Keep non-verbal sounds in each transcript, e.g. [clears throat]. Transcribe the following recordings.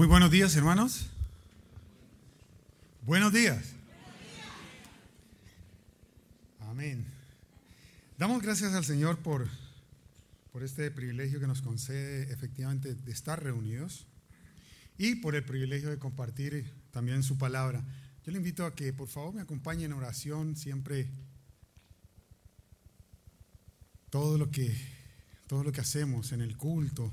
Muy buenos días, hermanos. Buenos días. Amén. Damos gracias al Señor por, por este privilegio que nos concede efectivamente de estar reunidos y por el privilegio de compartir también su palabra. Yo le invito a que por favor me acompañe en oración siempre. Todo lo que, todo lo que hacemos en el culto,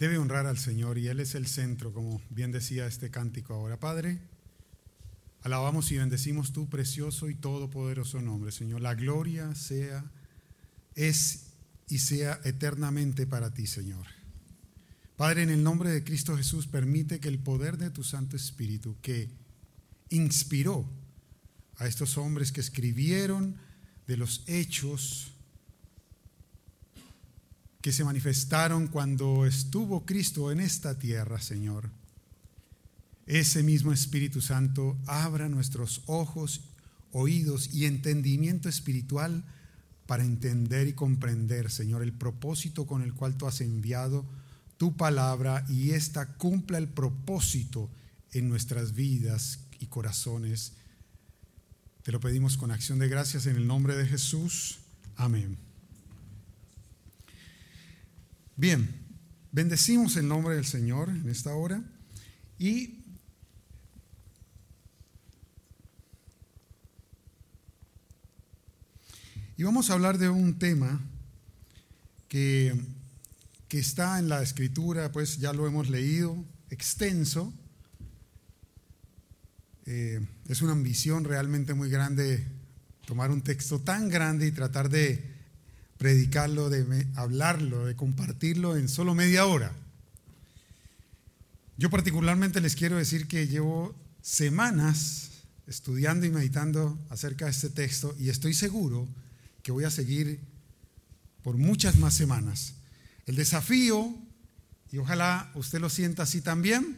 debe honrar al Señor y Él es el centro, como bien decía este cántico ahora. Padre, alabamos y bendecimos tu precioso y todopoderoso nombre, Señor. La gloria sea, es y sea eternamente para ti, Señor. Padre, en el nombre de Cristo Jesús, permite que el poder de tu Santo Espíritu, que inspiró a estos hombres que escribieron de los hechos, que se manifestaron cuando estuvo Cristo en esta tierra, Señor. Ese mismo Espíritu Santo abra nuestros ojos, oídos y entendimiento espiritual para entender y comprender, Señor, el propósito con el cual tú has enviado tu palabra y ésta cumpla el propósito en nuestras vidas y corazones. Te lo pedimos con acción de gracias en el nombre de Jesús. Amén. Bien, bendecimos el nombre del Señor en esta hora y Y vamos a hablar de un tema que, que, está en la escritura, pues ya lo hemos leído, extenso. Eh, es una ambición realmente muy grande tomar un texto tan grande y tratar de predicarlo, de hablarlo, de compartirlo en solo media hora. Yo particularmente les quiero decir que llevo semanas estudiando y meditando acerca de este texto y estoy seguro que voy a seguir por muchas más semanas. El desafío, y ojalá usted lo sienta así también,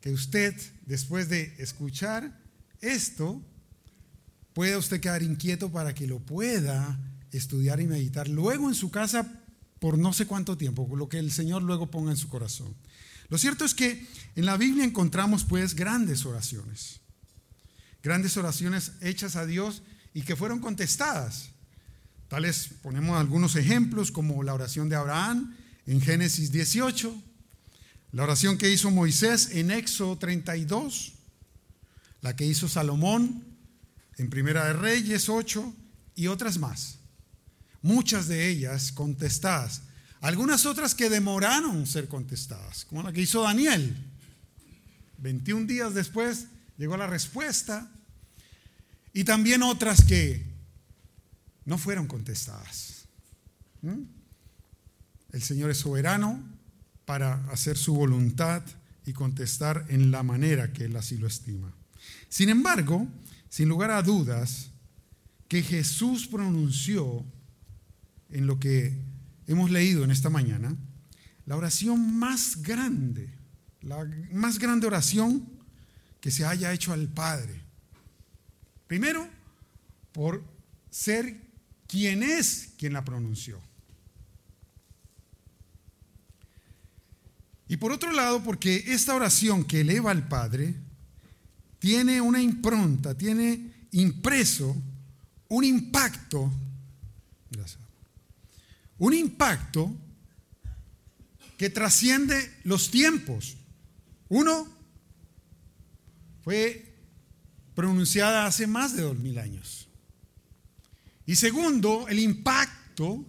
que usted después de escuchar esto, pueda usted quedar inquieto para que lo pueda estudiar y meditar luego en su casa por no sé cuánto tiempo, lo que el Señor luego ponga en su corazón. Lo cierto es que en la Biblia encontramos pues grandes oraciones, grandes oraciones hechas a Dios y que fueron contestadas. Tales ponemos algunos ejemplos como la oración de Abraham en Génesis 18, la oración que hizo Moisés en Éxodo 32, la que hizo Salomón en Primera de Reyes 8 y otras más muchas de ellas contestadas, algunas otras que demoraron ser contestadas, como la que hizo Daniel. 21 días después llegó la respuesta y también otras que no fueron contestadas. ¿Mm? El Señor es soberano para hacer su voluntad y contestar en la manera que Él así lo estima. Sin embargo, sin lugar a dudas, que Jesús pronunció en lo que hemos leído en esta mañana, la oración más grande, la más grande oración que se haya hecho al Padre. Primero, por ser quien es quien la pronunció. Y por otro lado, porque esta oración que eleva al Padre tiene una impronta, tiene impreso un impacto. Gracias un impacto que trasciende los tiempos. Uno, fue pronunciada hace más de dos mil años. Y segundo, el impacto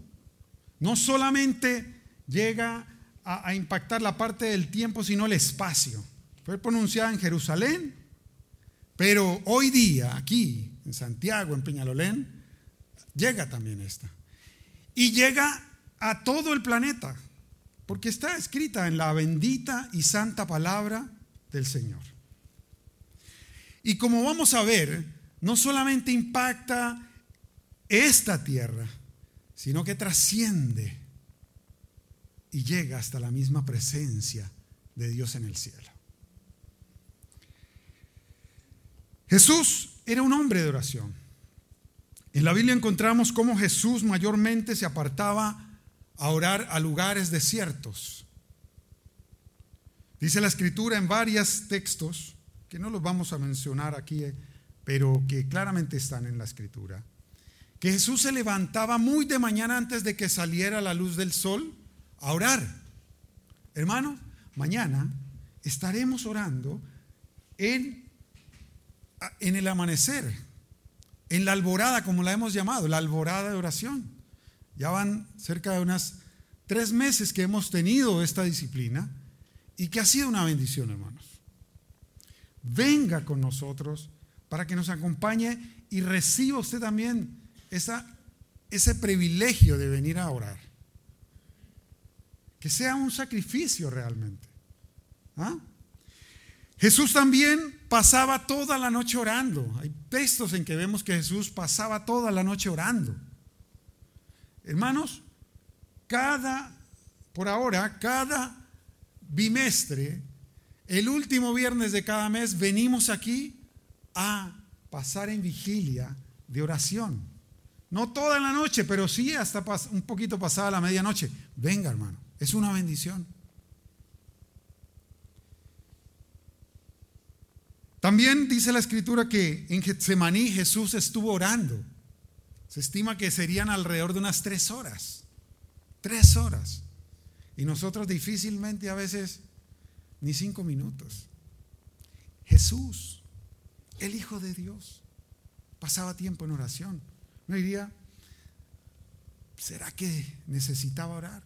no solamente llega a, impactar la parte del tiempo, sino el espacio. Fue pronunciada en Jerusalén, pero hoy día, aquí, en Santiago, en Peñalolén, llega también esta y llega a todo el planeta, porque está escrita en la bendita y santa palabra del Señor. Y como vamos a ver, no solamente impacta esta tierra, sino que trasciende y llega hasta la misma presencia de Dios en el cielo. Jesús era un hombre de oración. En la Biblia encontramos cómo Jesús mayormente se apartaba a orar a lugares desiertos. Dice la escritura en varios textos, que no los vamos a mencionar aquí, eh, pero que claramente están en la escritura, que Jesús se levantaba muy de mañana antes de que saliera la luz del sol a orar. Hermanos, mañana estaremos orando en, en el amanecer, en la alborada, como la hemos llamado, la alborada de oración. Ya van cerca de unas tres meses que hemos tenido esta disciplina y que ha sido una bendición, hermanos. Venga con nosotros para que nos acompañe y reciba usted también ese privilegio de venir a orar. Que sea un sacrificio realmente. ¿Ah? Jesús también pasaba toda la noche orando. Hay textos en que vemos que Jesús pasaba toda la noche orando. Hermanos, cada, por ahora, cada bimestre, el último viernes de cada mes, venimos aquí a pasar en vigilia de oración. No toda la noche, pero sí hasta un poquito pasada la medianoche. Venga, hermano, es una bendición. También dice la escritura que en Getsemaní Jesús estuvo orando. Se estima que serían alrededor de unas tres horas. Tres horas. Y nosotros difícilmente a veces ni cinco minutos. Jesús, el Hijo de Dios, pasaba tiempo en oración. No diría, ¿será que necesitaba orar?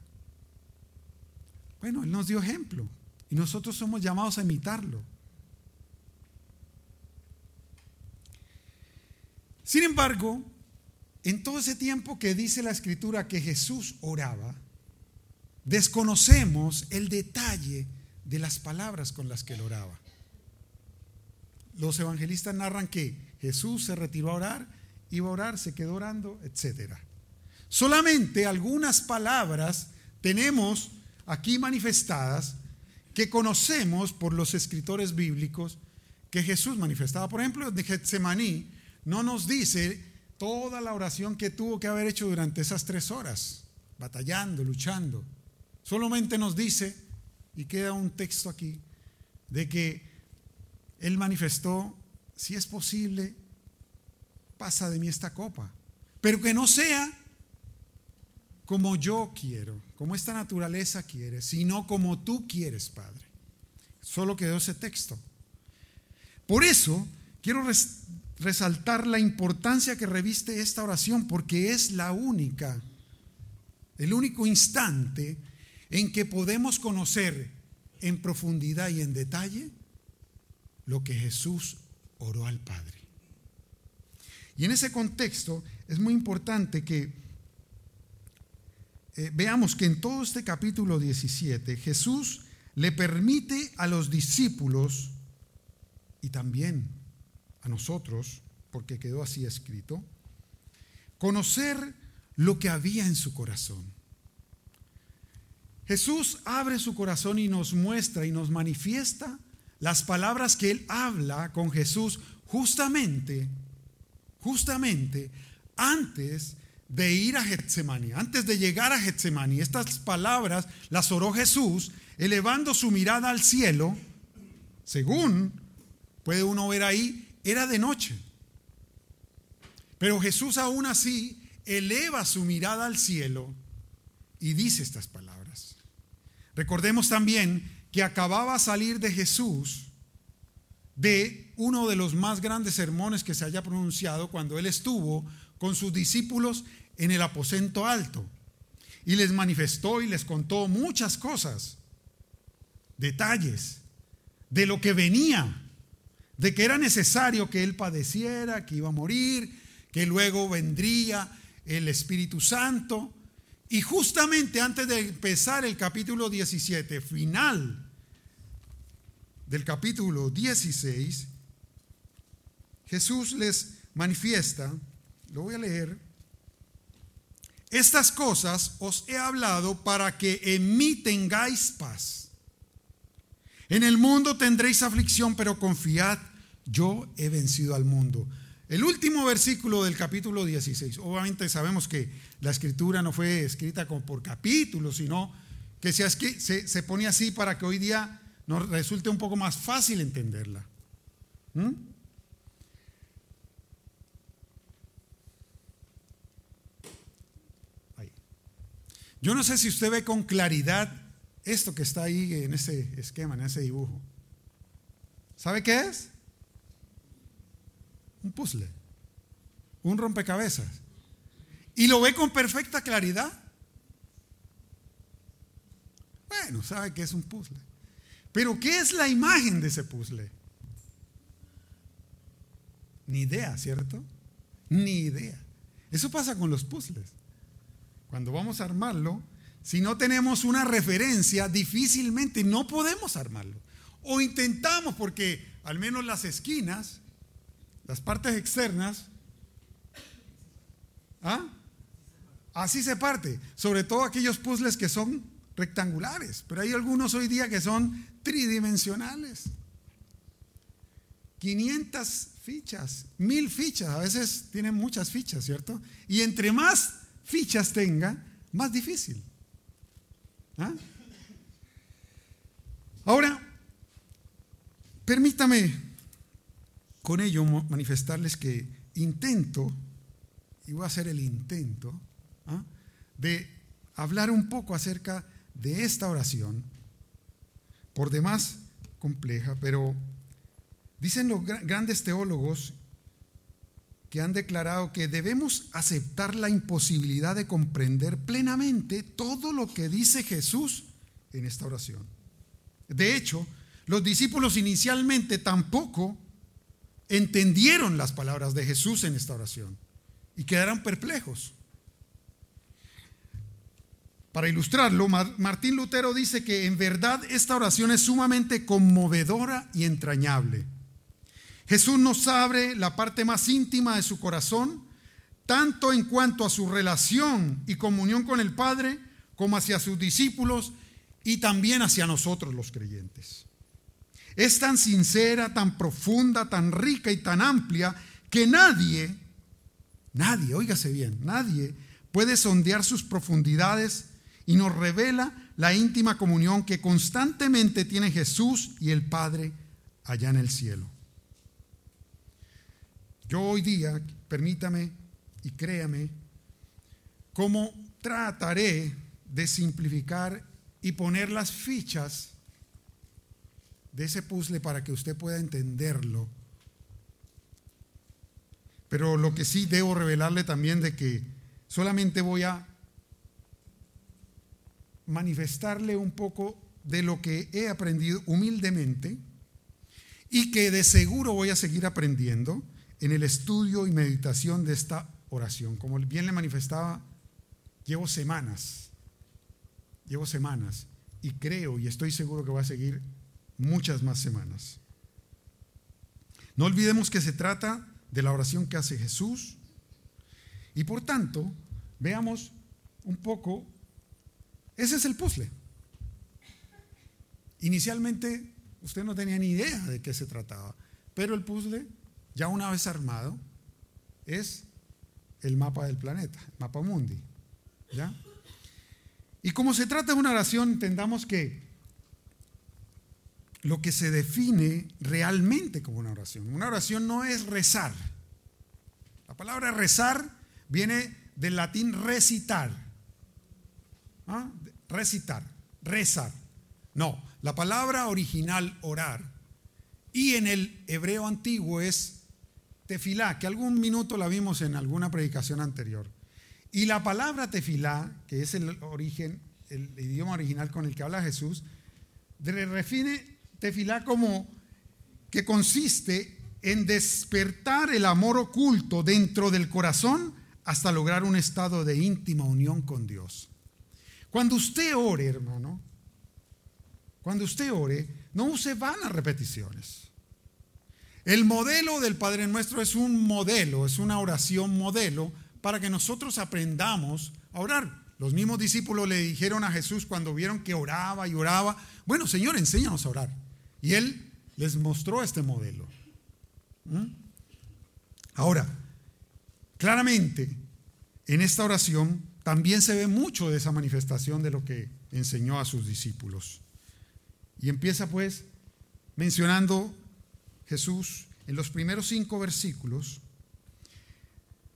Bueno, Él nos dio ejemplo y nosotros somos llamados a imitarlo. Sin embargo, en todo ese tiempo que dice la escritura que Jesús oraba, desconocemos el detalle de las palabras con las que él oraba. Los evangelistas narran que Jesús se retiró a orar, iba a orar, se quedó orando, etc. Solamente algunas palabras tenemos aquí manifestadas que conocemos por los escritores bíblicos que Jesús manifestaba. Por ejemplo, de Getsemaní, no nos dice toda la oración que tuvo que haber hecho durante esas tres horas, batallando, luchando. Solamente nos dice, y queda un texto aquí, de que Él manifestó, si es posible, pasa de mí esta copa, pero que no sea como yo quiero, como esta naturaleza quiere, sino como tú quieres, Padre. Solo quedó ese texto. Por eso quiero resaltar la importancia que reviste esta oración porque es la única, el único instante en que podemos conocer en profundidad y en detalle lo que Jesús oró al Padre. Y en ese contexto es muy importante que eh, veamos que en todo este capítulo 17 Jesús le permite a los discípulos y también nosotros, porque quedó así escrito, conocer lo que había en su corazón. Jesús abre su corazón y nos muestra y nos manifiesta las palabras que él habla con Jesús justamente, justamente antes de ir a Getsemaní, antes de llegar a Getsemaní. Estas palabras las oró Jesús elevando su mirada al cielo, según puede uno ver ahí era de noche. Pero Jesús aún así eleva su mirada al cielo y dice estas palabras. Recordemos también que acababa de salir de Jesús de uno de los más grandes sermones que se haya pronunciado cuando él estuvo con sus discípulos en el aposento alto y les manifestó y les contó muchas cosas, detalles de lo que venía de que era necesario que él padeciera, que iba a morir, que luego vendría el Espíritu Santo. Y justamente antes de empezar el capítulo 17, final del capítulo 16, Jesús les manifiesta, lo voy a leer, estas cosas os he hablado para que en mí tengáis paz. En el mundo tendréis aflicción, pero confiad, yo he vencido al mundo. El último versículo del capítulo 16. Obviamente sabemos que la escritura no fue escrita por capítulos, sino que se, pone así para que hoy día nos resulte un poco más fácil entenderla. ¿Mm? Yo no sé si usted ve con claridad esto que está ahí en ese esquema, en ese dibujo. ¿Sabe qué es? Un puzzle, un rompecabezas. ¿Y lo ve con perfecta claridad? Bueno, sabe que es un puzzle. Pero ¿qué es la imagen de ese puzzle? Ni idea, ¿cierto? Ni idea. Eso pasa con los puzzles. Cuando vamos a armarlo, si no tenemos una referencia, difícilmente no podemos armarlo. O intentamos porque al menos las esquinas, las partes externas, ¿ah? así se parte. Sobre todo aquellos puzzles que son rectangulares, pero hay algunos hoy día que son tridimensionales. 500 fichas, mil fichas, a veces tienen muchas fichas, ¿cierto? Y entre más fichas tenga, más difícil. ¿Ah? Ahora, permítame con ello manifestarles que intento, y voy a hacer el intento, ¿ah? de hablar un poco acerca de esta oración, por demás compleja, pero dicen los grandes teólogos que han declarado que debemos aceptar la imposibilidad de comprender plenamente todo lo que dice Jesús en esta oración. De hecho, los discípulos inicialmente tampoco entendieron las palabras de Jesús en esta oración y quedaron perplejos. Para ilustrarlo, Martín Lutero dice que en verdad esta oración es sumamente conmovedora y entrañable. Jesús nos abre la parte más íntima de su corazón, tanto en cuanto a su relación y comunión con el Padre, como hacia sus discípulos y también hacia nosotros los creyentes. Es tan sincera, tan profunda, tan rica y tan amplia que nadie, nadie, óigase bien, nadie puede sondear sus profundidades y nos revela la íntima comunión que constantemente tiene Jesús y el Padre allá en el cielo. Yo hoy día, permítame y créame, cómo trataré de simplificar y poner las fichas de ese puzzle para que usted pueda entenderlo. Pero lo que sí debo revelarle también de que solamente voy a manifestarle un poco de lo que he aprendido humildemente y que de seguro voy a seguir aprendiendo en el estudio y meditación de esta oración. Como bien le manifestaba, llevo semanas, llevo semanas y creo y estoy seguro que va a seguir muchas más semanas. No olvidemos que se trata de la oración que hace Jesús y por tanto, veamos un poco, ese es el puzzle. Inicialmente usted no tenía ni idea de qué se trataba, pero el puzzle ya una vez armado, es el mapa del planeta, el mapa mundi. ¿ya? Y como se trata de una oración, entendamos que lo que se define realmente como una oración, una oración no es rezar. La palabra rezar viene del latín recitar. ¿Ah? Recitar, rezar. No, la palabra original orar y en el hebreo antiguo es tefilá, que algún minuto la vimos en alguna predicación anterior. Y la palabra tefilá, que es el origen, el idioma original con el que habla Jesús, define tefilá como que consiste en despertar el amor oculto dentro del corazón hasta lograr un estado de íntima unión con Dios. Cuando usted ore, hermano, cuando usted ore, no use vanas repeticiones. El modelo del Padre Nuestro es un modelo, es una oración modelo para que nosotros aprendamos a orar. Los mismos discípulos le dijeron a Jesús cuando vieron que oraba y oraba, bueno, Señor, enséñanos a orar. Y Él les mostró este modelo. ¿Mm? Ahora, claramente, en esta oración también se ve mucho de esa manifestación de lo que enseñó a sus discípulos. Y empieza pues mencionando Jesús en los primeros cinco versículos.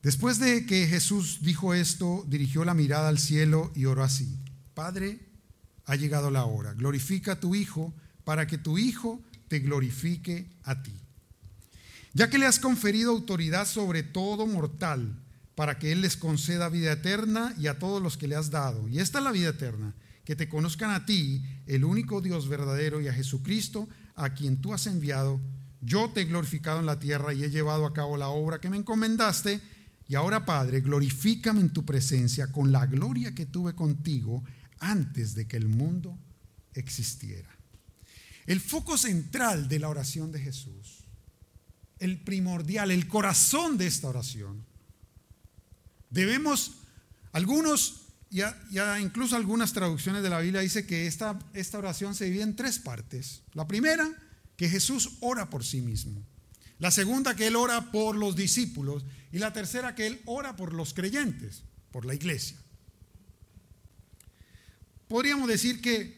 Después de que Jesús dijo esto, dirigió la mirada al cielo y oró así. Padre, ha llegado la hora. Glorifica a tu Hijo para que tu Hijo te glorifique a ti. Ya que le has conferido autoridad sobre todo mortal, para que Él les conceda vida eterna y a todos los que le has dado. Y esta es la vida eterna, que te conozcan a ti, el único Dios verdadero, y a Jesucristo, a quien tú has enviado. Yo te he glorificado en la tierra y he llevado a cabo la obra que me encomendaste. Y ahora, Padre, glorifícame en tu presencia con la gloria que tuve contigo antes de que el mundo existiera. El foco central de la oración de Jesús, el primordial, el corazón de esta oración. Debemos, algunos, ya, incluso algunas traducciones de la Biblia dice que esta, esta oración se divide en tres partes. La primera, que Jesús ora por sí mismo. La segunda, que Él ora por los discípulos. Y la tercera, que Él ora por los creyentes, por la iglesia. Podríamos decir que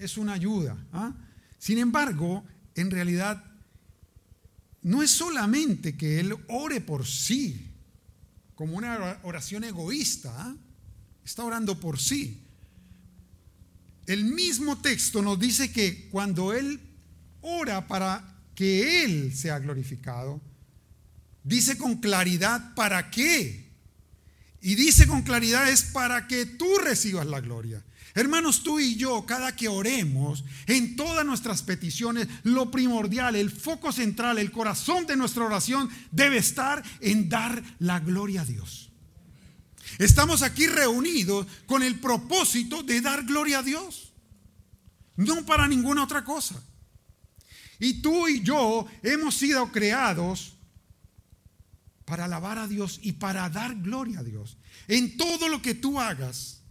es una ayuda. ¿ah? Sin embargo, en realidad, no es solamente que Él ore por sí, como una oración egoísta. ¿ah? Está orando por sí. El mismo texto nos dice que cuando Él ora para que Él sea glorificado, dice con claridad para qué. Y dice con claridad es para que tú recibas la gloria. Hermanos, tú y yo, cada que oremos, en todas nuestras peticiones, lo primordial, el foco central, el corazón de nuestra oración debe estar en dar la gloria a Dios. Estamos aquí reunidos con el propósito de dar gloria a Dios, no para ninguna otra cosa. Y tú y yo hemos sido creados para alabar a Dios y para dar gloria a Dios. En todo lo que tú hagas,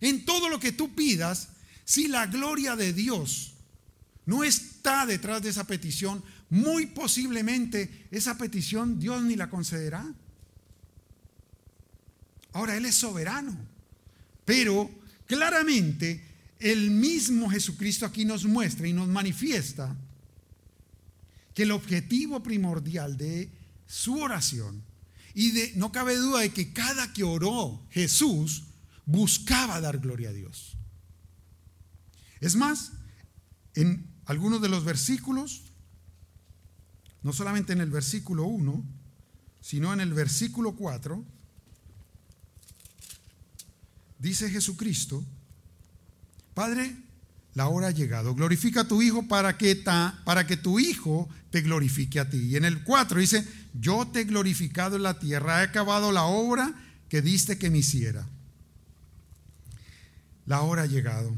en todo lo que tú pidas, si la gloria de Dios no está detrás de esa petición, muy posiblemente esa petición Dios ni la concederá. Ahora, Él es soberano, pero claramente el mismo Jesucristo aquí nos muestra y nos manifiesta que el objetivo primordial de su oración, y de, no cabe duda de que cada que oró Jesús buscaba dar gloria a Dios. Es más, en algunos de los versículos, no solamente en el versículo 1, sino en el versículo 4, dice Jesucristo, Padre, la hora ha llegado. Glorifica a tu Hijo para que, para que tu Hijo te glorifique a ti. Y en el 4 dice, yo te he glorificado en la tierra, he acabado la obra que diste que me hiciera. La hora ha llegado.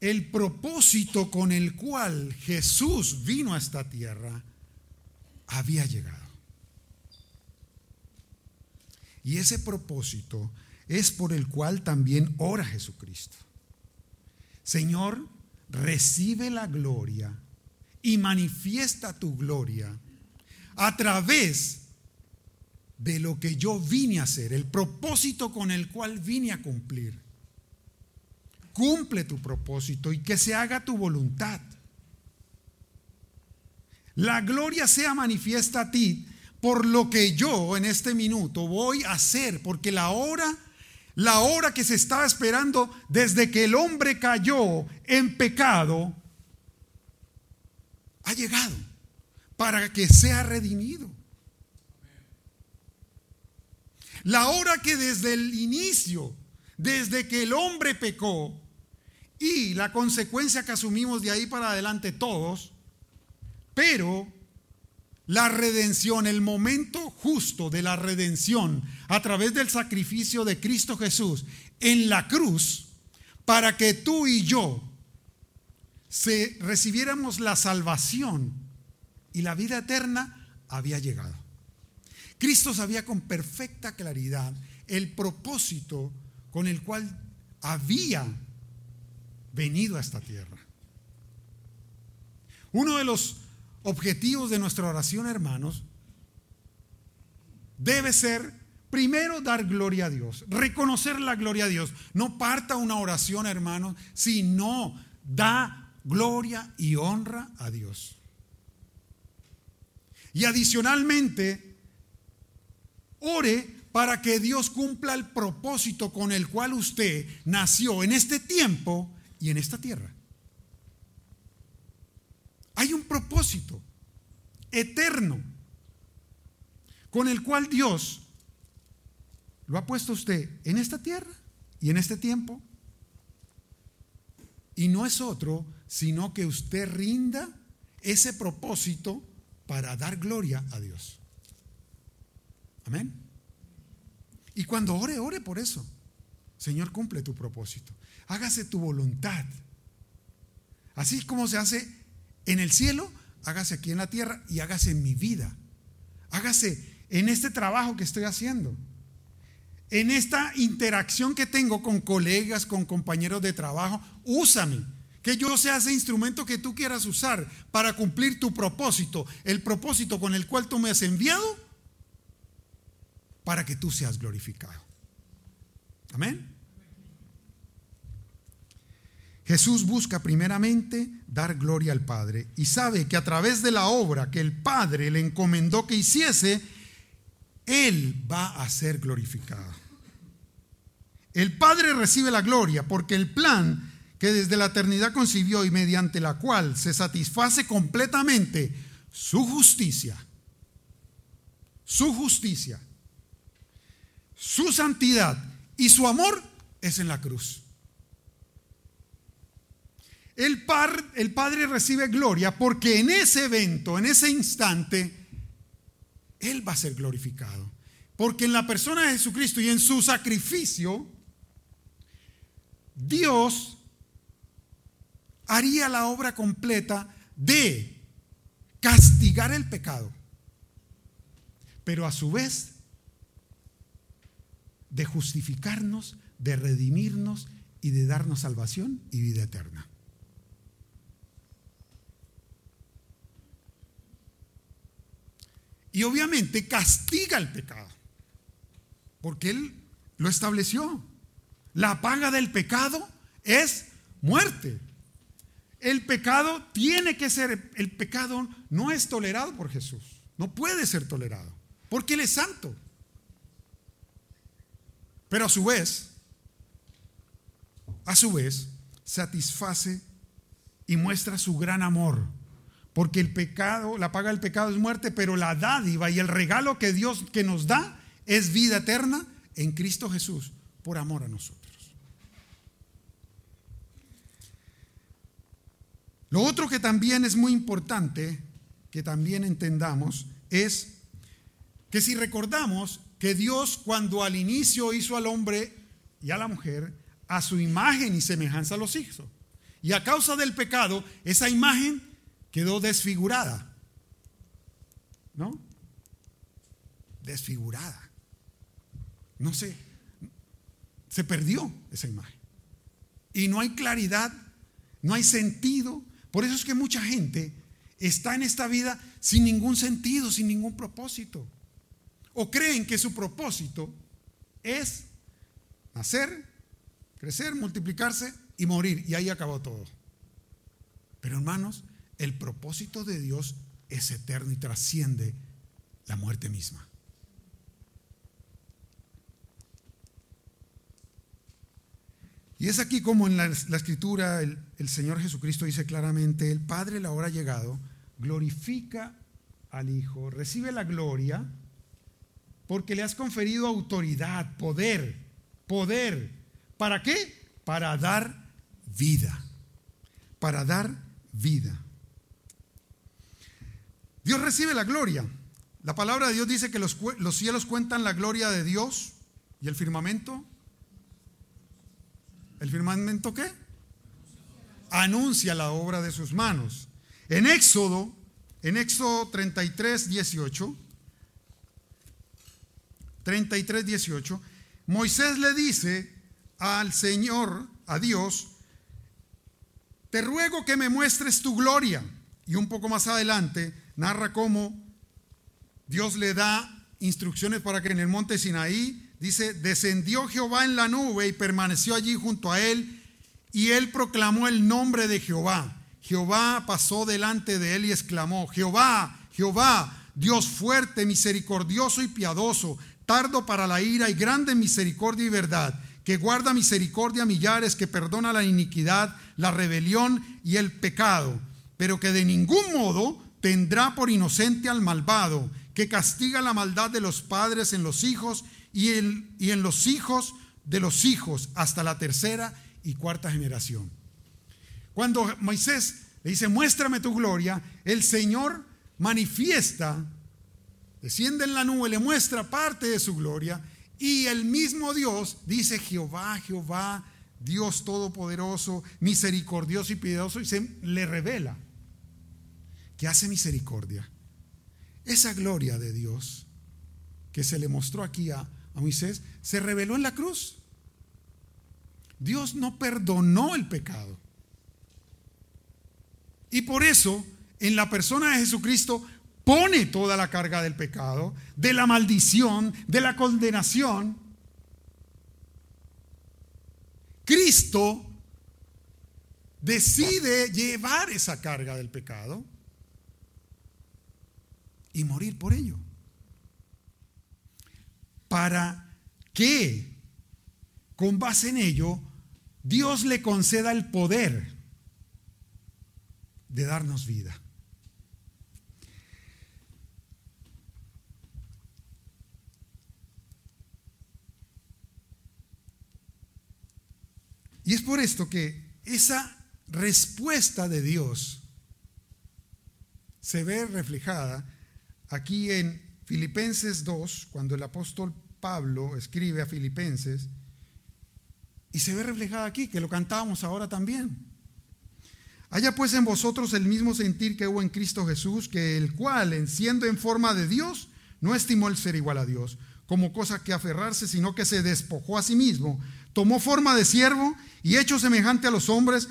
El propósito con el cual Jesús vino a esta tierra había llegado. Y ese propósito es por el cual también ora Jesucristo. Señor, recibe la gloria y manifiesta tu gloria a través de lo que yo vine a hacer, el propósito con el cual vine a cumplir. Cumple tu propósito y que se haga tu voluntad. La gloria sea manifiesta a ti por lo que yo en este minuto voy a hacer, porque la hora la hora que se estaba esperando desde que el hombre cayó en pecado ha llegado para que sea redimido. La hora que desde el inicio, desde que el hombre pecó y la consecuencia que asumimos de ahí para adelante todos, pero la redención, el momento justo de la redención a través del sacrificio de Cristo Jesús en la cruz, para que tú y yo se recibiéramos la salvación y la vida eterna, había llegado. Cristo sabía con perfecta claridad el propósito con el cual había venido a esta tierra. Uno de los objetivos de nuestra oración, hermanos, debe ser Primero dar gloria a Dios, reconocer la gloria a Dios. No parta una oración, hermanos, sino da gloria y honra a Dios. Y adicionalmente, ore para que Dios cumpla el propósito con el cual usted nació en este tiempo y en esta tierra. Hay un propósito eterno con el cual Dios lo ha puesto usted en esta tierra y en este tiempo. Y no es otro, sino que usted rinda ese propósito para dar gloria a Dios. Amén. Y cuando ore, ore por eso. Señor, cumple tu propósito. Hágase tu voluntad. Así como se hace en el cielo, hágase aquí en la tierra y hágase en mi vida. Hágase en este trabajo que estoy haciendo en esta interacción que tengo con colegas, con compañeros de trabajo, úsame. Que yo sea ese instrumento que tú quieras usar para cumplir tu propósito, el propósito con el cual tú me has enviado, para que tú seas glorificado. Amén. Jesús busca primeramente dar gloria al Padre y sabe que a través de la obra que el Padre le encomendó que hiciese, Él va a ser glorificado. El Padre recibe la gloria porque el plan que desde la eternidad concibió y mediante la cual se satisface completamente su justicia, su justicia, su santidad y su amor es en la cruz. El, par, el, Padre recibe gloria porque en ese evento, en ese instante, Él va a ser glorificado. Porque en la persona de Jesucristo y en su sacrificio, Dios haría la obra completa de castigar el pecado, pero a su vez de justificarnos, de redimirnos y de darnos salvación y vida eterna. Y obviamente castiga el pecado, porque Él lo estableció. La paga del pecado es muerte. El pecado tiene que ser, el pecado no es tolerado por Jesús, no puede ser tolerado, porque Él es santo. Pero a su vez, a su vez, satisface y muestra su gran amor. Porque el pecado, la paga del pecado es muerte, pero la dádiva y el regalo que Dios que nos da es vida eterna en Cristo Jesús por amor a nosotros. Lo otro que también es muy importante, que también entendamos, es que si recordamos que Dios cuando al inicio hizo al hombre y a la mujer, a su imagen y semejanza los hizo. Y a causa del pecado, esa imagen quedó desfigurada. ¿No? Desfigurada. No sé. Se perdió esa imagen. Y no hay claridad, no hay sentido, por eso es que mucha gente está en esta vida sin ningún sentido, sin ningún propósito. O creen que su propósito es nacer, crecer, multiplicarse y morir. Y ahí acabó todo. Pero hermanos, el propósito de Dios es eterno y trasciende la muerte misma. Y es aquí como en la, escritura el, el, Señor Jesucristo dice claramente, el Padre la hora llegado, glorifica al Hijo, recibe la gloria porque le has conferido autoridad, poder, poder. ¿Para qué? Para dar vida, para dar vida. Dios recibe la gloria. La palabra de Dios dice que los, los cielos cuentan la gloria de Dios y el firmamento ¿El firmamento qué? Anuncia la obra de sus manos. En Éxodo, en Éxodo 33, 18, 33, 18, Moisés le dice al Señor, a Dios, te ruego que me muestres tu gloria. Y un poco más adelante narra cómo Dios le da instrucciones para que en el monte Sinaí, dice, descendió Jehová en la nube y permaneció allí junto a él, y él proclamó el nombre de Jehová. Jehová pasó delante de él y exclamó, Jehová, Jehová, Dios fuerte, misericordioso y piadoso, tardo para la ira y grande misericordia y verdad, que guarda misericordia a millares, que perdona la iniquidad, la rebelión y el pecado, pero que de ningún modo tendrá por inocente al malvado, que castiga la maldad de los padres en los hijos y en, los hijos de los hijos hasta la tercera y cuarta generación. Cuando Moisés le dice, muéstrame tu gloria, el Señor manifiesta, desciende en la nube, le muestra parte de su gloria y el mismo Dios dice, Jehová, Jehová, Dios todopoderoso, misericordioso y piadoso, y se le revela que hace misericordia. Esa gloria de Dios que se le mostró aquí a, a Moisés, se reveló en la cruz. Dios no perdonó el pecado. Y por eso, en la persona de Jesucristo, pone toda la carga del pecado, de la maldición, de la condenación. Cristo decide llevar esa carga del pecado y morir por ello. Para que, con base en ello, Dios le conceda el poder de darnos vida. Y es por esto que esa respuesta de Dios se ve reflejada aquí en Filipenses 2, cuando el apóstol Pablo escribe a Filipenses, y se ve reflejada aquí, que lo cantábamos ahora también. Haya pues en vosotros el mismo sentir que hubo en Cristo Jesús, que el cual, en siendo en forma de Dios, no estimó el ser igual a Dios como cosa que aferrarse, sino que se despojó a sí mismo, tomó forma de siervo y hecho semejante a los hombres,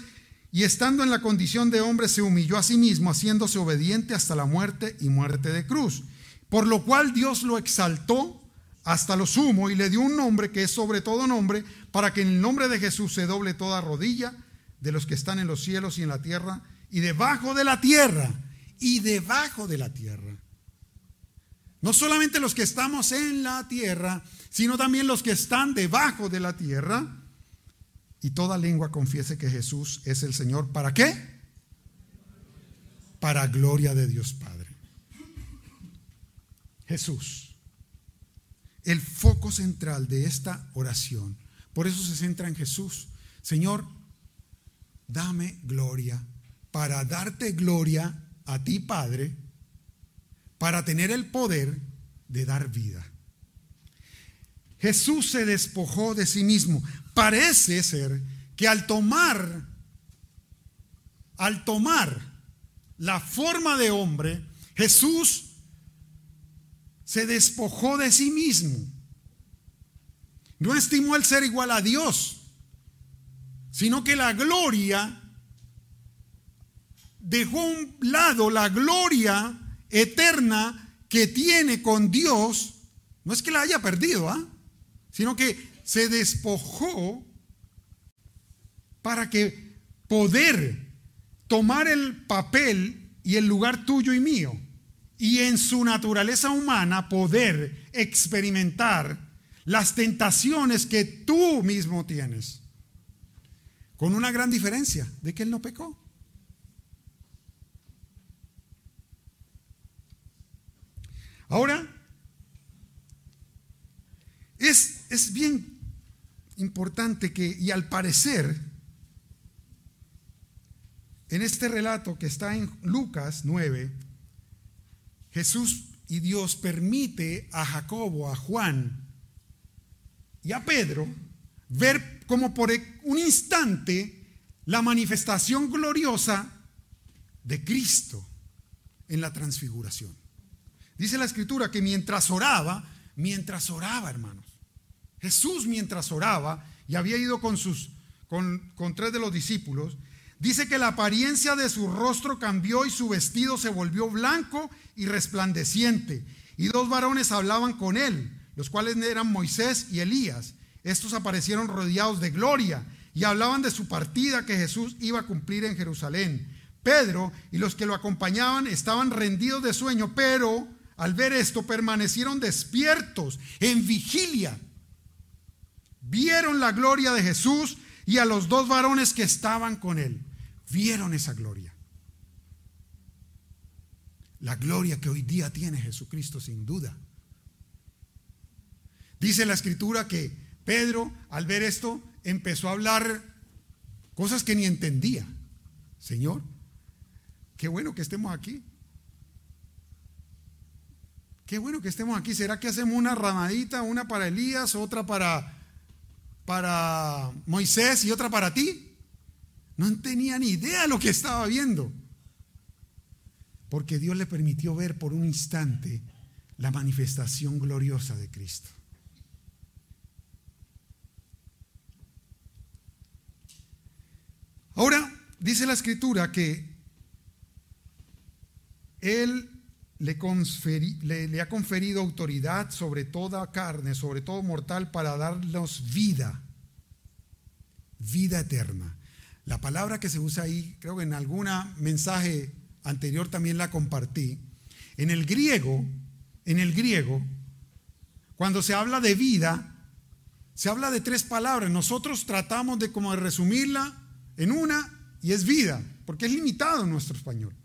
y estando en la condición de hombre se humilló a sí mismo, haciéndose obediente hasta la muerte y muerte de cruz. Por lo cual Dios lo exaltó hasta lo sumo y le dio un nombre que es sobre todo nombre, para que en el nombre de Jesús se doble toda rodilla de los que están en los cielos y en la tierra y debajo de la tierra y debajo de la tierra. No solamente los que estamos en la tierra, sino también los que están debajo de la tierra. Y toda lengua confiese que Jesús es el Señor. ¿Para qué? Para gloria de Dios Padre. Jesús. El foco central de esta oración. Por eso se centra en Jesús. Señor, dame gloria, para darte gloria a ti, Padre, para tener el poder de dar vida. Jesús se despojó de sí mismo. Parece ser que al tomar, al tomar la forma de hombre, Jesús se despojó de sí mismo. No estimó el ser igual a Dios sino que la gloria dejó a un lado la gloria eterna que tiene con Dios, no es que la haya perdido, ¿ah? sino que se despojó para que poder tomar el papel y el lugar tuyo y mío, y en su naturaleza humana poder experimentar las tentaciones que tú mismo tienes. Con una gran diferencia de que él no pecó. Ahora, es, es bien importante que, y al parecer, en este relato que está en Lucas 9, Jesús y Dios permite a Jacobo, a Juan y a Pedro ver como por un instante la manifestación gloriosa de Cristo en la transfiguración. Dice la escritura que mientras oraba, mientras oraba, hermanos, Jesús mientras oraba y había ido con sus con, tres de los discípulos, dice que la apariencia de su rostro cambió y su vestido se volvió blanco y resplandeciente. y dos varones hablaban con él, los cuales eran Moisés y Elías. Estos aparecieron rodeados de gloria y hablaban de su partida que Jesús iba a cumplir en Jerusalén. Pedro y los que lo acompañaban estaban rendidos de sueño, pero al ver esto permanecieron despiertos en vigilia. Vieron la gloria de Jesús y a los dos varones que estaban con él. Vieron esa gloria. La gloria que hoy día tiene Jesucristo, sin duda. Dice la escritura que Pedro, al ver esto, empezó a hablar cosas que ni entendía. Señor, qué bueno que estemos aquí. Qué bueno que estemos aquí. ¿Será que hacemos una ramadita, una para Elías, otra para, para Moisés y otra para ti? No tenía ni idea de lo que estaba viendo. Porque Dios le permitió ver por un instante la manifestación gloriosa de Cristo. Ahora, dice la escritura que Él le, ha conferido autoridad sobre toda carne, sobre todo mortal, para darnos vida, vida eterna. La palabra que se usa ahí, creo que en algún mensaje anterior también la compartí. En el griego, en el griego, cuando se habla de vida, se habla de tres palabras. Nosotros tratamos de como resumirla en una y es vida, porque es limitado nuestro español.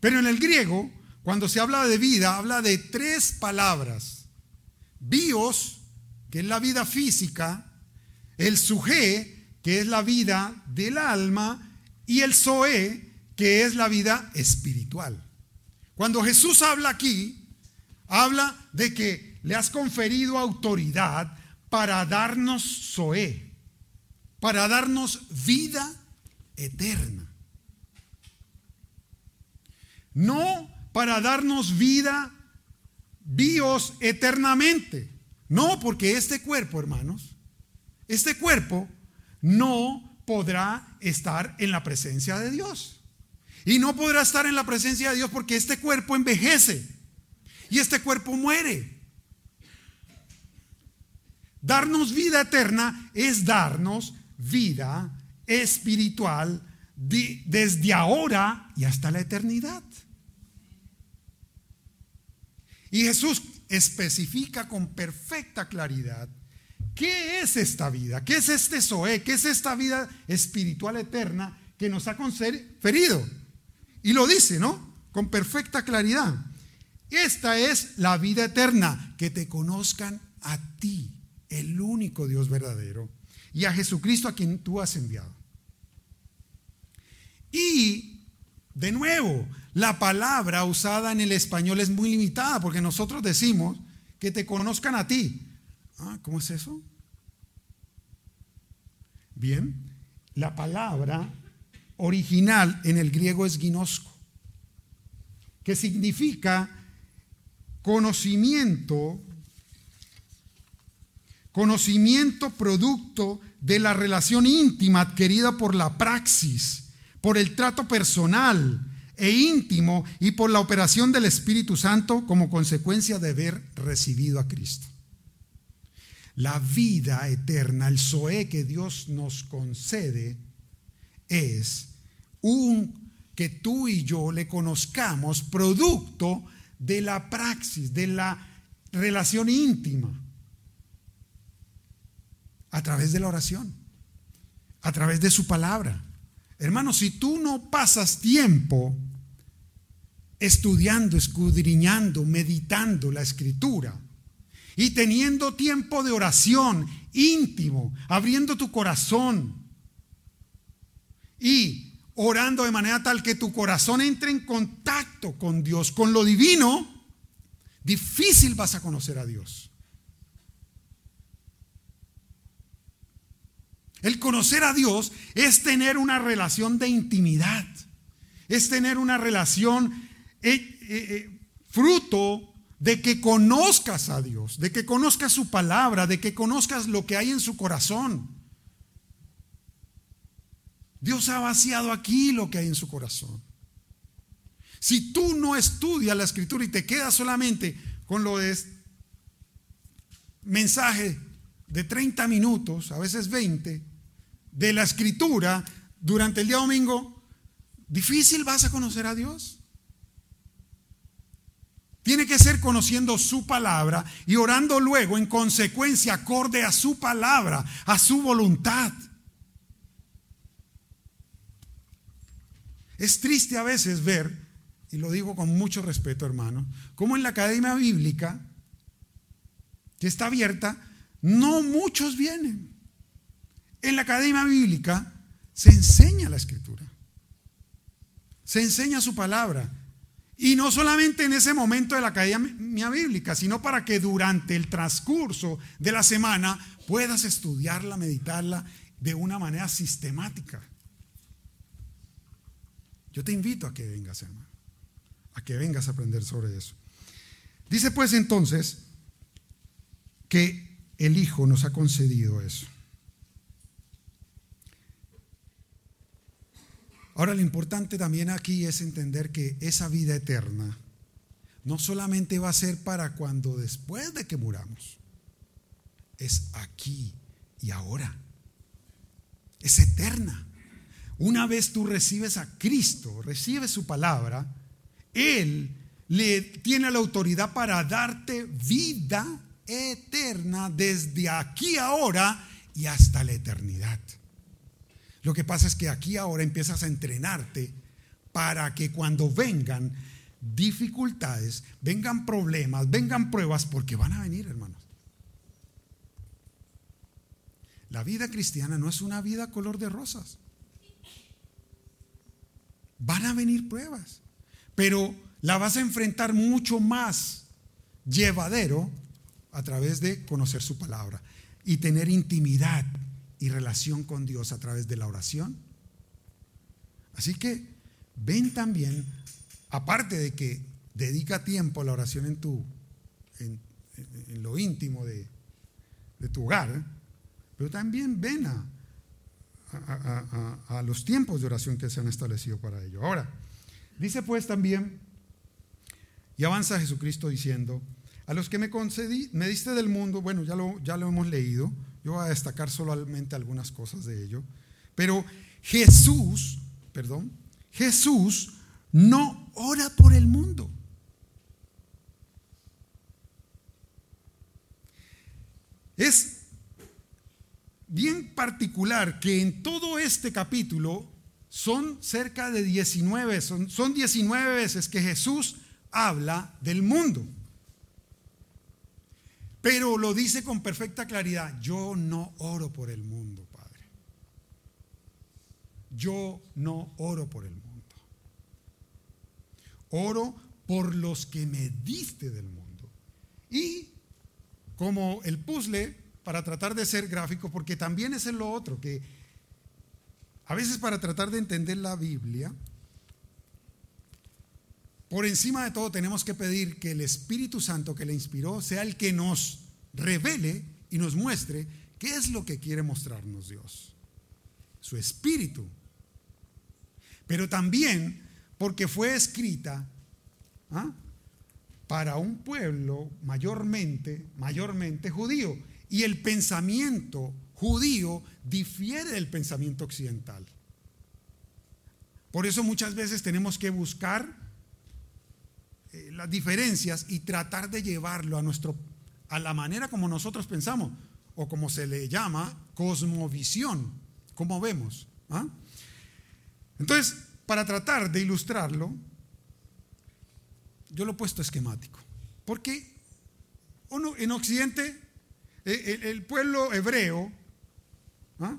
Pero en el griego, cuando se habla de vida, habla de tres palabras. Bios, que es la vida física, el suje, que es la vida del alma, y el zoe, que es la vida espiritual. Cuando Jesús habla aquí, habla de que le has conferido autoridad para darnos zoe, para darnos vida eterna. No para darnos vida, bios eternamente. No, porque este cuerpo, hermanos, este cuerpo no podrá estar en la presencia de Dios. Y no podrá estar en la presencia de Dios porque este cuerpo envejece y este cuerpo muere. Darnos vida eterna es darnos vida espiritual desde ahora y hasta la eternidad. Y Jesús especifica con perfecta claridad qué es esta vida, qué es este Zoé, qué es esta vida espiritual eterna que nos ha conferido. Y lo dice, ¿no? Con perfecta claridad. Esta es la vida eterna, que te conozcan a ti, el único Dios verdadero y a Jesucristo a quien tú has enviado. Y, de nuevo, la palabra usada en el español es muy limitada porque nosotros decimos que te conozcan a ti. Ah, ¿Cómo es eso? Bien, la palabra original en el griego es ginosco, que significa conocimiento Conocimiento producto de la relación íntima adquirida por la praxis, por el trato personal e íntimo y por la operación del Espíritu Santo como consecuencia de haber recibido a Cristo. La vida eterna, el Zoé que Dios nos concede, es un que tú y yo le conozcamos producto de la praxis, de la relación íntima a través de la oración, a través de su palabra. Hermano, si tú no pasas tiempo estudiando, escudriñando, meditando la escritura y teniendo tiempo de oración íntimo, abriendo tu corazón y orando de manera tal que tu corazón entre en contacto con Dios, con lo divino, difícil vas a conocer a Dios. El conocer a Dios es tener una relación de intimidad, es tener una relación eh, eh, eh, fruto de que conozcas a Dios, de que conozcas su palabra, de que conozcas lo que hay en su corazón. Dios ha vaciado aquí lo que hay en su corazón. Si tú no estudias la escritura y te quedas solamente con lo de mensaje de 30 minutos, a veces 20, de la escritura durante el día domingo, difícil vas a conocer a Dios. Tiene que ser conociendo su palabra y orando luego en consecuencia acorde a su palabra, a su voluntad. Es triste a veces ver, y lo digo con mucho respeto hermano, como en la academia bíblica, que está abierta, no muchos vienen. En la academia bíblica se enseña la escritura, se enseña su palabra. Y no solamente en ese momento de la academia bíblica, sino para que durante el transcurso de la semana puedas estudiarla, meditarla de una manera sistemática. Yo te invito a que vengas, hermano, a que vengas a aprender sobre eso. Dice pues entonces que el Hijo nos ha concedido eso. Ahora lo importante también aquí es entender que esa vida eterna no solamente va a ser para cuando después de que muramos, es aquí y ahora. Es eterna. Una vez tú recibes a Cristo, recibes su palabra, Él le tiene la autoridad para darte vida eterna desde aquí ahora y hasta la eternidad. Lo que pasa es que aquí ahora empiezas a entrenarte para que cuando vengan dificultades, vengan problemas, vengan pruebas, porque van a venir, hermanos. La vida cristiana no es una vida color de rosas. Van a venir pruebas, pero la vas a enfrentar mucho más llevadero a través de conocer su palabra y tener intimidad y relación con Dios a través de la oración. Así que ven también, aparte de que dedica tiempo a la oración en tu, en, lo íntimo de, tu hogar, pero también ven a, a, los tiempos de oración que se han establecido para ello. Ahora, dice pues también, y avanza Jesucristo diciendo, a los que me concedí, me diste del mundo, bueno, ya lo, ya lo hemos leído, yo voy a destacar solamente algunas cosas de ello. Pero Jesús, perdón, Jesús no ora por el mundo. Es bien particular que en todo este capítulo son cerca de 19, son, son 19 veces que Jesús habla del mundo. Pero lo dice con perfecta claridad, yo no oro por el mundo, Padre. Yo no oro por el mundo. Oro por los que me diste del mundo. Y como el puzzle, para tratar de ser gráfico, porque también es lo otro, que a veces para tratar de entender la Biblia, por encima de todo tenemos que pedir que el Espíritu Santo que le inspiró sea el que nos revele y nos muestre qué es lo que quiere mostrarnos Dios. Su Espíritu. Pero también porque fue escrita ¿ah? para un pueblo mayormente, mayormente judío. Y el pensamiento judío difiere del pensamiento occidental. Por eso muchas veces tenemos que buscar eh, las diferencias y tratar de llevarlo a, nuestro, a la manera como nosotros pensamos, o como se le llama, cosmovisión, como vemos. ¿ah? Entonces, para tratar de ilustrarlo, yo lo he puesto esquemático, porque uno, en Occidente, eh, el, pueblo hebreo ¿ah?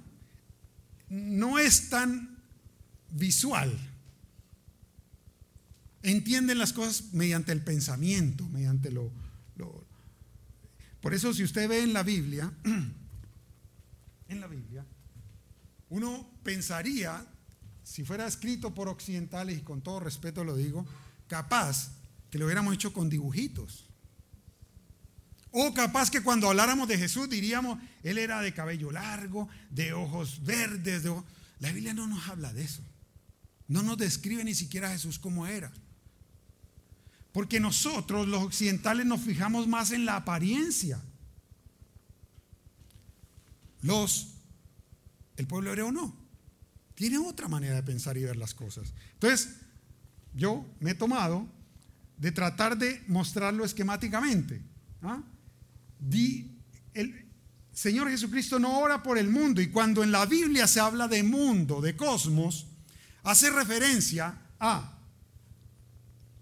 no es tan visual entienden las cosas mediante el pensamiento, mediante lo, Por eso si usted ve en la Biblia, [clears throat] en la Biblia, uno pensaría, si fuera escrito por occidentales, y con todo respeto lo digo, capaz que lo hubiéramos hecho con dibujitos. O capaz que cuando habláramos de Jesús diríamos, Él era de cabello largo, de ojos verdes. La Biblia no nos habla de eso. No nos describe ni siquiera a Jesús como era. Porque nosotros los occidentales nos fijamos más en la apariencia. Los, el pueblo hebreo no. Tiene otra manera de pensar y ver las cosas. Entonces, yo me he tomado de tratar de mostrarlo esquemáticamente. ¿ah? el Señor Jesucristo no ora por el mundo y cuando en la Biblia se habla de mundo, de cosmos, hace referencia a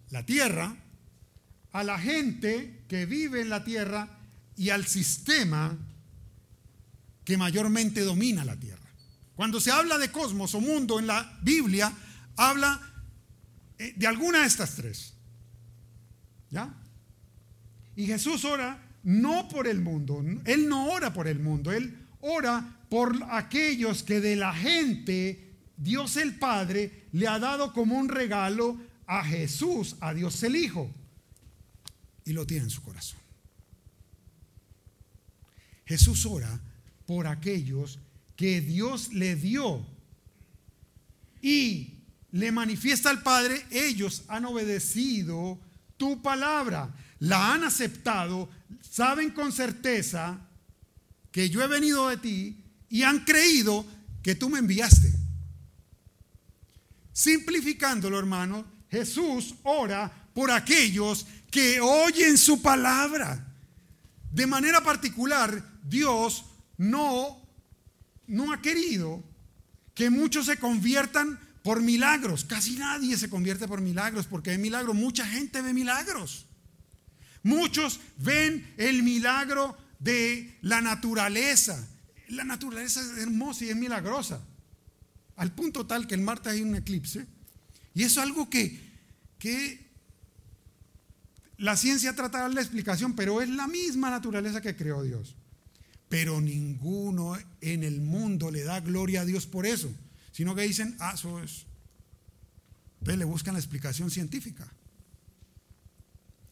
la tierra, a la gente que vive en la tierra y al sistema que mayormente domina la tierra. Cuando se habla de cosmos o mundo en la Biblia, habla eh, de alguna de estas tres. ¿Ya? Y Jesús ora no por el mundo, Él no ora por el mundo, Él ora por aquellos que de la gente Dios el Padre le ha dado como un regalo a Jesús, a Dios el Hijo, y lo tiene en su corazón. Jesús ora por aquellos que Dios le dio y le manifiesta al Padre, ellos han obedecido tu palabra, la han aceptado, saben con certeza que yo he venido de ti y han creído que tú me enviaste. Simplificándolo, hermano, Jesús ora por aquellos que oyen su palabra. De manera particular, Dios no, no ha querido que muchos se conviertan por milagros. Casi nadie se convierte por milagros porque hay milagros. Mucha gente ve milagros. Muchos ven el milagro de la naturaleza. La naturaleza es hermosa y es milagrosa. Al punto tal que en Marte hay un eclipse. Y eso es algo que, que la ciencia trata de dar la explicación, pero es la misma naturaleza que creó Dios. Pero ninguno en el mundo le da gloria a Dios por eso sino que dicen, ah, eso es. Entonces le buscan la explicación científica.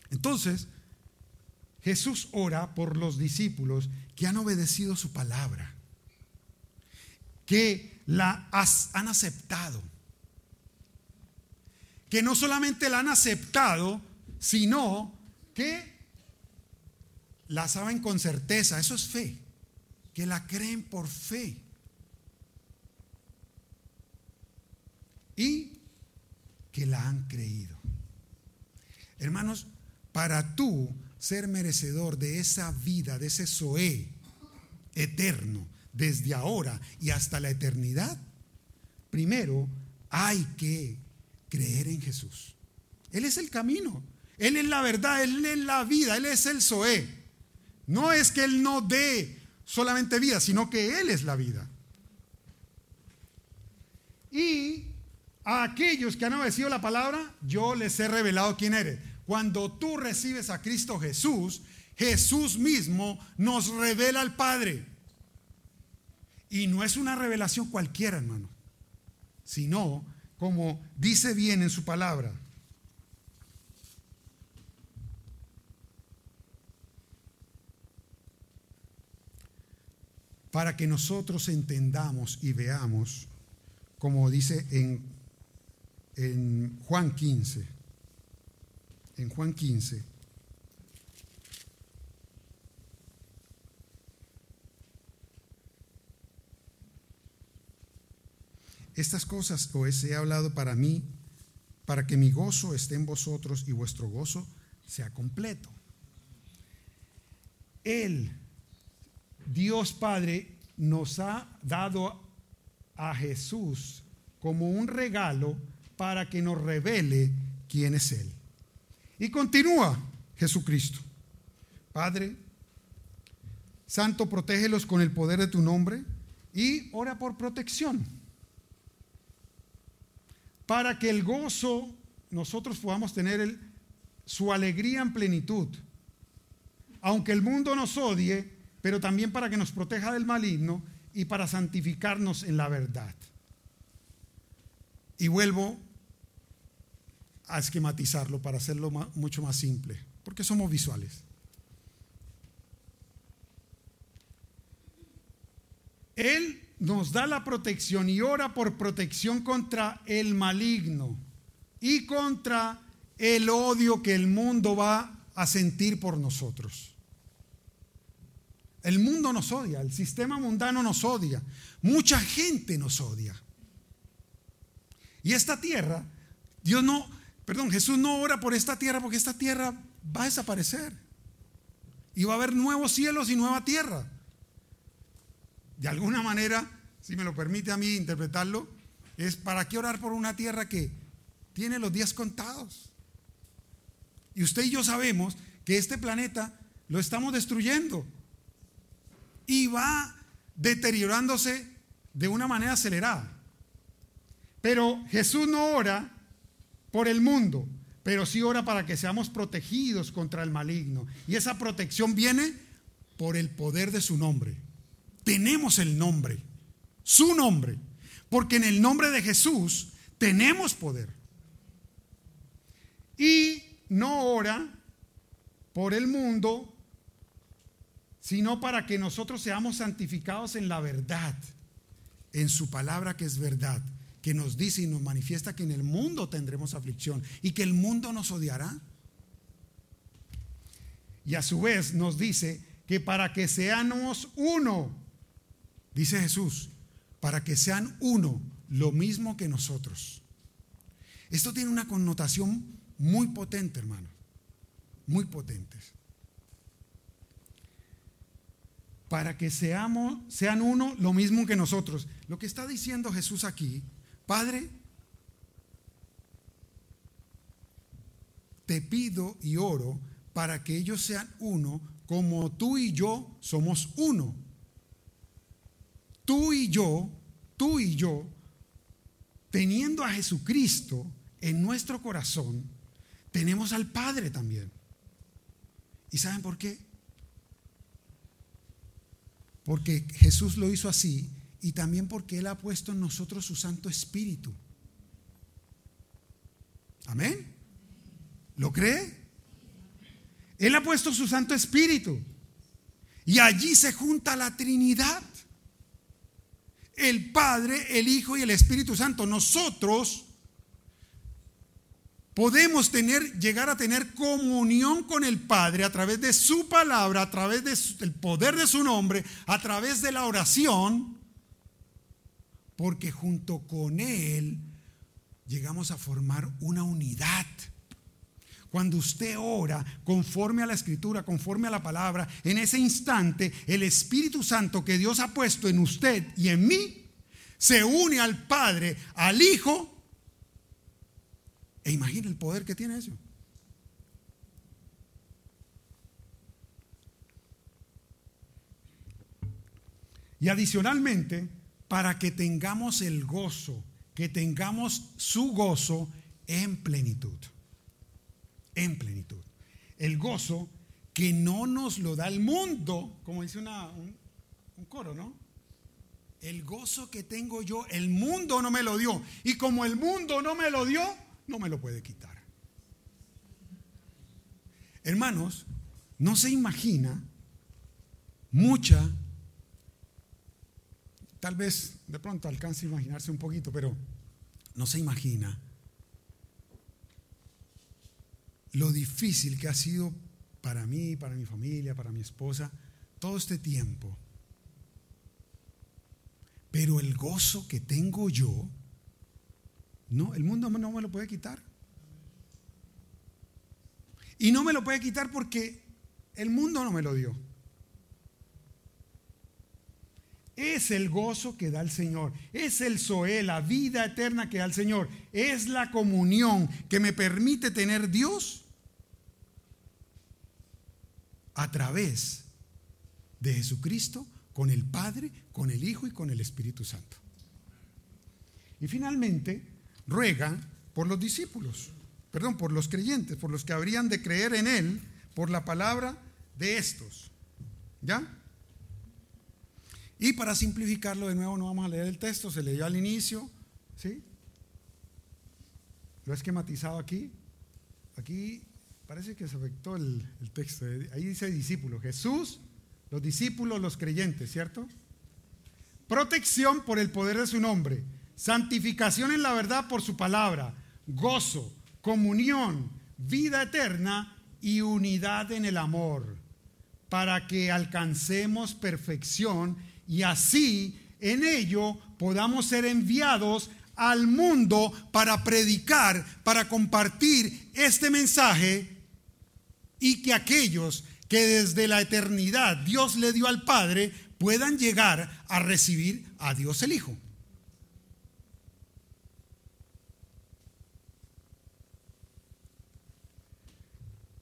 Entonces, Jesús ora por los discípulos que han obedecido su palabra, que la han aceptado, que no solamente la han aceptado, sino que la saben con certeza, eso es fe, que la creen por fe. y que la han creído. Hermanos, para tú ser merecedor de esa vida, de ese Zoé eterno, desde ahora y hasta la eternidad, primero hay que creer en Jesús. Él es el camino, Él es la verdad, Él es la vida, Él es el Zoé. No es que Él no dé solamente vida, sino que Él es la vida. Y a aquellos que han obedecido la palabra, yo les he revelado quién eres. Cuando tú recibes a Cristo Jesús, Jesús mismo nos revela al Padre. Y no es una revelación cualquiera, hermano, sino como dice bien en su palabra. Para que nosotros entendamos y veamos, como dice en Juan 15. En Juan 15. Estas cosas os he hablado para mí, para que mi gozo esté en vosotros y vuestro gozo sea completo. Él, Dios Padre, nos ha dado a Jesús como un regalo para que nos revele quién es Él. Y continúa Jesucristo. Padre, Santo, protégelos con el poder de tu nombre y ora por protección. Para que el gozo nosotros podamos tener su alegría en plenitud. Aunque el mundo nos odie, pero también para que nos proteja del maligno y para santificarnos en la verdad. Y vuelvo a esquematizarlo para hacerlo mucho más simple, porque somos visuales. Él nos da la protección y ora por protección contra el maligno y contra el odio que el mundo va a sentir por nosotros. El mundo nos odia, el sistema mundano nos odia, mucha gente nos odia. Y esta tierra, Dios no, perdón, Jesús no ora por esta tierra porque esta tierra va a desaparecer. Y va a haber nuevos cielos y nueva tierra. De alguna manera, si me lo permite a mí interpretarlo, es para qué orar por una tierra que tiene los días contados. Y usted y yo sabemos que este planeta lo estamos destruyendo y va deteriorándose de una manera acelerada. Pero Jesús no ora por el mundo, pero sí ora para que seamos protegidos contra el maligno. Y esa protección viene por el poder de su nombre. Tenemos el nombre, su nombre, porque en el nombre de Jesús tenemos poder. Y no ora por el mundo, sino para que nosotros seamos santificados en la verdad, en su palabra que es verdad, que nos dice y nos manifiesta que en el mundo tendremos aflicción y que el mundo nos odiará. Y a su vez nos dice que para que seamos uno, dice Jesús, para que sean uno, lo mismo que nosotros. Esto tiene una connotación muy potente, hermano. Muy potentes. Para que seamos, sean uno lo mismo que nosotros. Lo que está diciendo Jesús aquí, Padre, te pido y oro para que ellos sean uno como tú y yo somos uno. Tú y yo, tú y yo, teniendo a Jesucristo en nuestro corazón, tenemos al Padre también. ¿Y saben por qué? Porque Jesús lo hizo así y también porque Él ha puesto en nosotros su Santo Espíritu. Amén. ¿Lo cree? Él ha puesto su Santo Espíritu. Y allí se junta la Trinidad. El Padre, el Hijo y el Espíritu Santo. Nosotros podemos tener, llegar a tener comunión con el Padre a través de su palabra, a través del poder de su nombre, a través de la oración, porque junto con Él llegamos a formar una unidad. Cuando usted ora conforme a la escritura, conforme a la palabra, en ese instante el Espíritu Santo que Dios ha puesto en usted y en mí se une al Padre, al Hijo e imagina el poder que tiene eso. Y adicionalmente, para que tengamos el gozo, que tengamos su gozo en plenitud. En plenitud. El gozo que no nos lo da el mundo, como dice un, un coro, ¿no? El gozo que tengo yo, el mundo no me lo dio. Y como el mundo no me lo dio, no me lo puede quitar. Hermanos, no se imagina mucha, tal vez de pronto alcance a imaginarse un poquito, pero no se imagina lo difícil que ha sido para mí, para mi familia, para mi esposa, todo este tiempo. Pero el gozo que tengo yo no, el mundo no me lo puede quitar. Y no me lo puede quitar porque el mundo no me lo dio. Es el gozo que da el Señor. Es el Zoé, la vida eterna que da el Señor. Es la comunión que me permite tener Dios a través de Jesucristo con el Padre, con el Hijo y con el Espíritu Santo. Y finalmente, ruega por los discípulos, perdón, por los creyentes, por los que habrían de creer en Él por la palabra de estos. ¿Ya? Y para simplificarlo de nuevo, no vamos a leer el texto, se leyó al inicio, ¿sí? Lo he esquematizado aquí. Aquí parece que se afectó el, texto. Ahí dice discípulo. Jesús, los discípulos, los creyentes, ¿cierto? Protección por el poder de su nombre santificación en la verdad por su palabra, gozo, comunión, vida eterna y unidad en el amor, para que alcancemos perfección y así en ello podamos ser enviados al mundo para predicar, para compartir este mensaje y que aquellos que desde la eternidad Dios le dio al Padre puedan llegar a recibir a Dios el Hijo.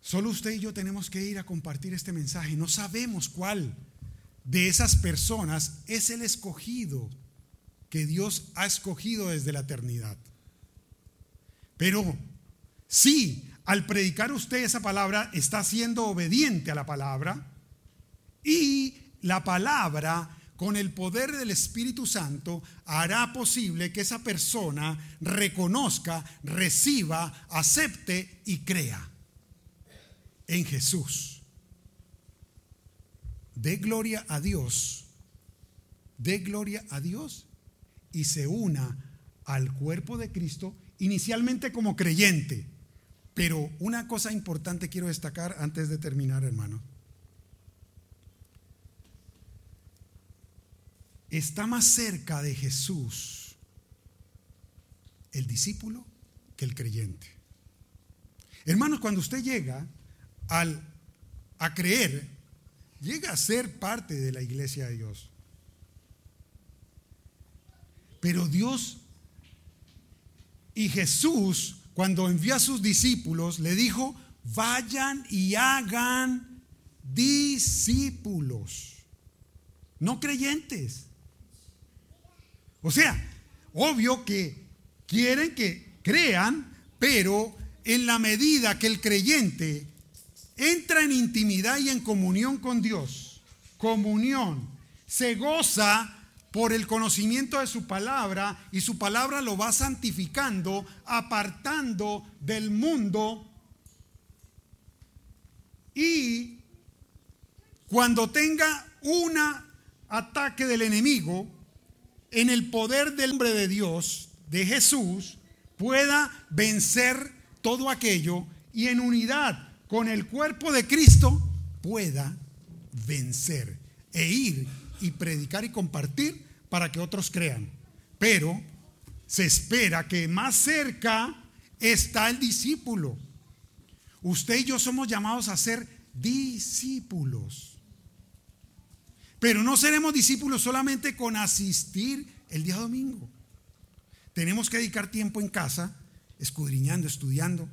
Solo usted y yo tenemos que ir a compartir este mensaje. No sabemos cuál de esas personas es el escogido que Dios ha escogido desde la eternidad. Pero sí, al predicar usted esa palabra, está siendo obediente a la palabra y la palabra con el poder del Espíritu Santo hará posible que esa persona reconozca, reciba, acepte y crea en Jesús. De gloria a Dios, de gloria a Dios y se una al cuerpo de Cristo inicialmente como creyente. Pero una cosa importante quiero destacar antes de terminar, hermano. Está más cerca de Jesús el discípulo que el creyente. Hermanos, cuando usted llega al, a creer, llega a ser parte de la iglesia de Dios. Pero Dios y Jesús, cuando envió a sus discípulos, le dijo, vayan y hagan discípulos, no creyentes. O sea, obvio que quieren que crean, pero en la medida que el creyente entra en intimidad y en comunión con Dios, comunión, se goza por el conocimiento de su palabra y su palabra lo va santificando, apartando del mundo. Y cuando tenga un ataque del enemigo, en el poder del hombre de Dios, de Jesús, pueda vencer todo aquello y en unidad con el cuerpo de Cristo pueda vencer e ir y predicar y compartir para que otros crean. Pero se espera que más cerca está el discípulo. Usted y yo somos llamados a ser discípulos. Pero no seremos discípulos solamente con asistir el día domingo. Tenemos que dedicar tiempo en casa, escudriñando, estudiando,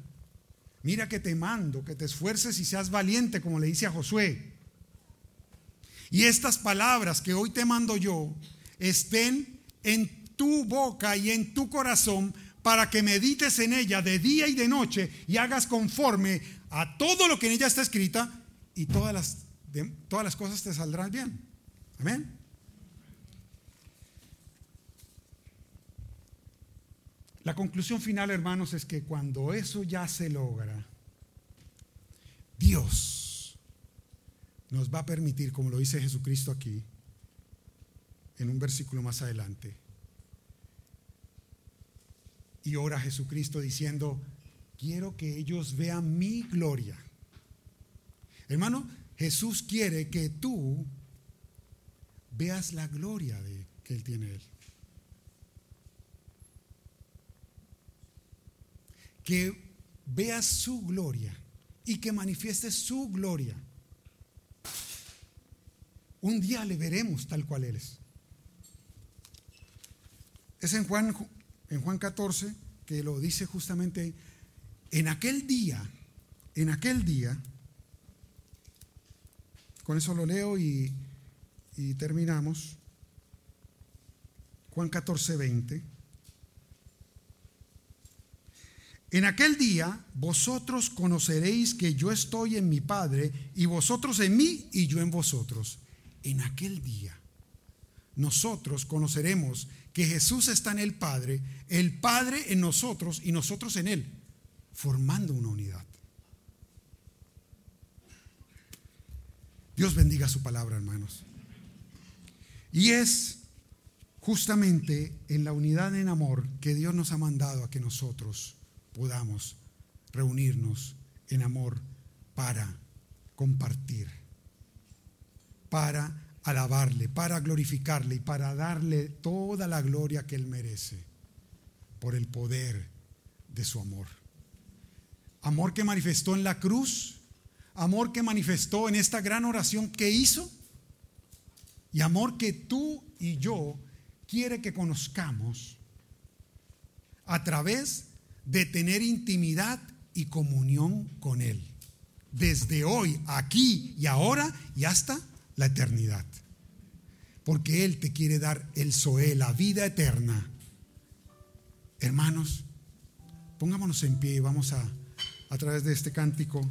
Mira que te mando, que te esfuerces y seas valiente, como le dice a Josué. Y estas palabras que hoy te mando yo estén en tu boca y en tu corazón para que medites en ella de día y de noche y hagas conforme a todo lo que en ella está escrita y todas las, todas las cosas te saldrán bien. Amén. La conclusión final, hermanos, es que cuando eso ya se logra, Dios nos va a permitir, como lo dice Jesucristo aquí, en un versículo más adelante, y ora Jesucristo diciendo, quiero que ellos vean mi gloria. Hermano, Jesús quiere que tú veas la gloria de, que Él tiene Él. Que veas su gloria y que manifieste su gloria. Un día le veremos tal cual Él es. Es en Juan, en Juan 14 que lo dice justamente, en aquel día, en aquel día, con eso lo leo y, y terminamos. Juan 14, 20. En aquel día vosotros conoceréis que yo estoy en mi Padre y vosotros en mí y yo en vosotros. En aquel día nosotros conoceremos que Jesús está en el Padre, el Padre en nosotros y nosotros en Él, formando una unidad. Dios bendiga su palabra, hermanos. Y es justamente en la unidad en amor que Dios nos ha mandado a que nosotros podamos reunirnos en amor para compartir, para alabarle, para glorificarle y para darle toda la gloria que Él merece por el poder de su amor. Amor que manifestó en la cruz, amor que manifestó en esta gran oración que hizo y amor que tú y yo quiere que conozcamos a través de tener intimidad y comunión con Él. Desde hoy, aquí y ahora y hasta la eternidad. Porque Él te quiere dar el Zoé, la vida eterna. Hermanos, pongámonos en pie y vamos a, a través de este cántico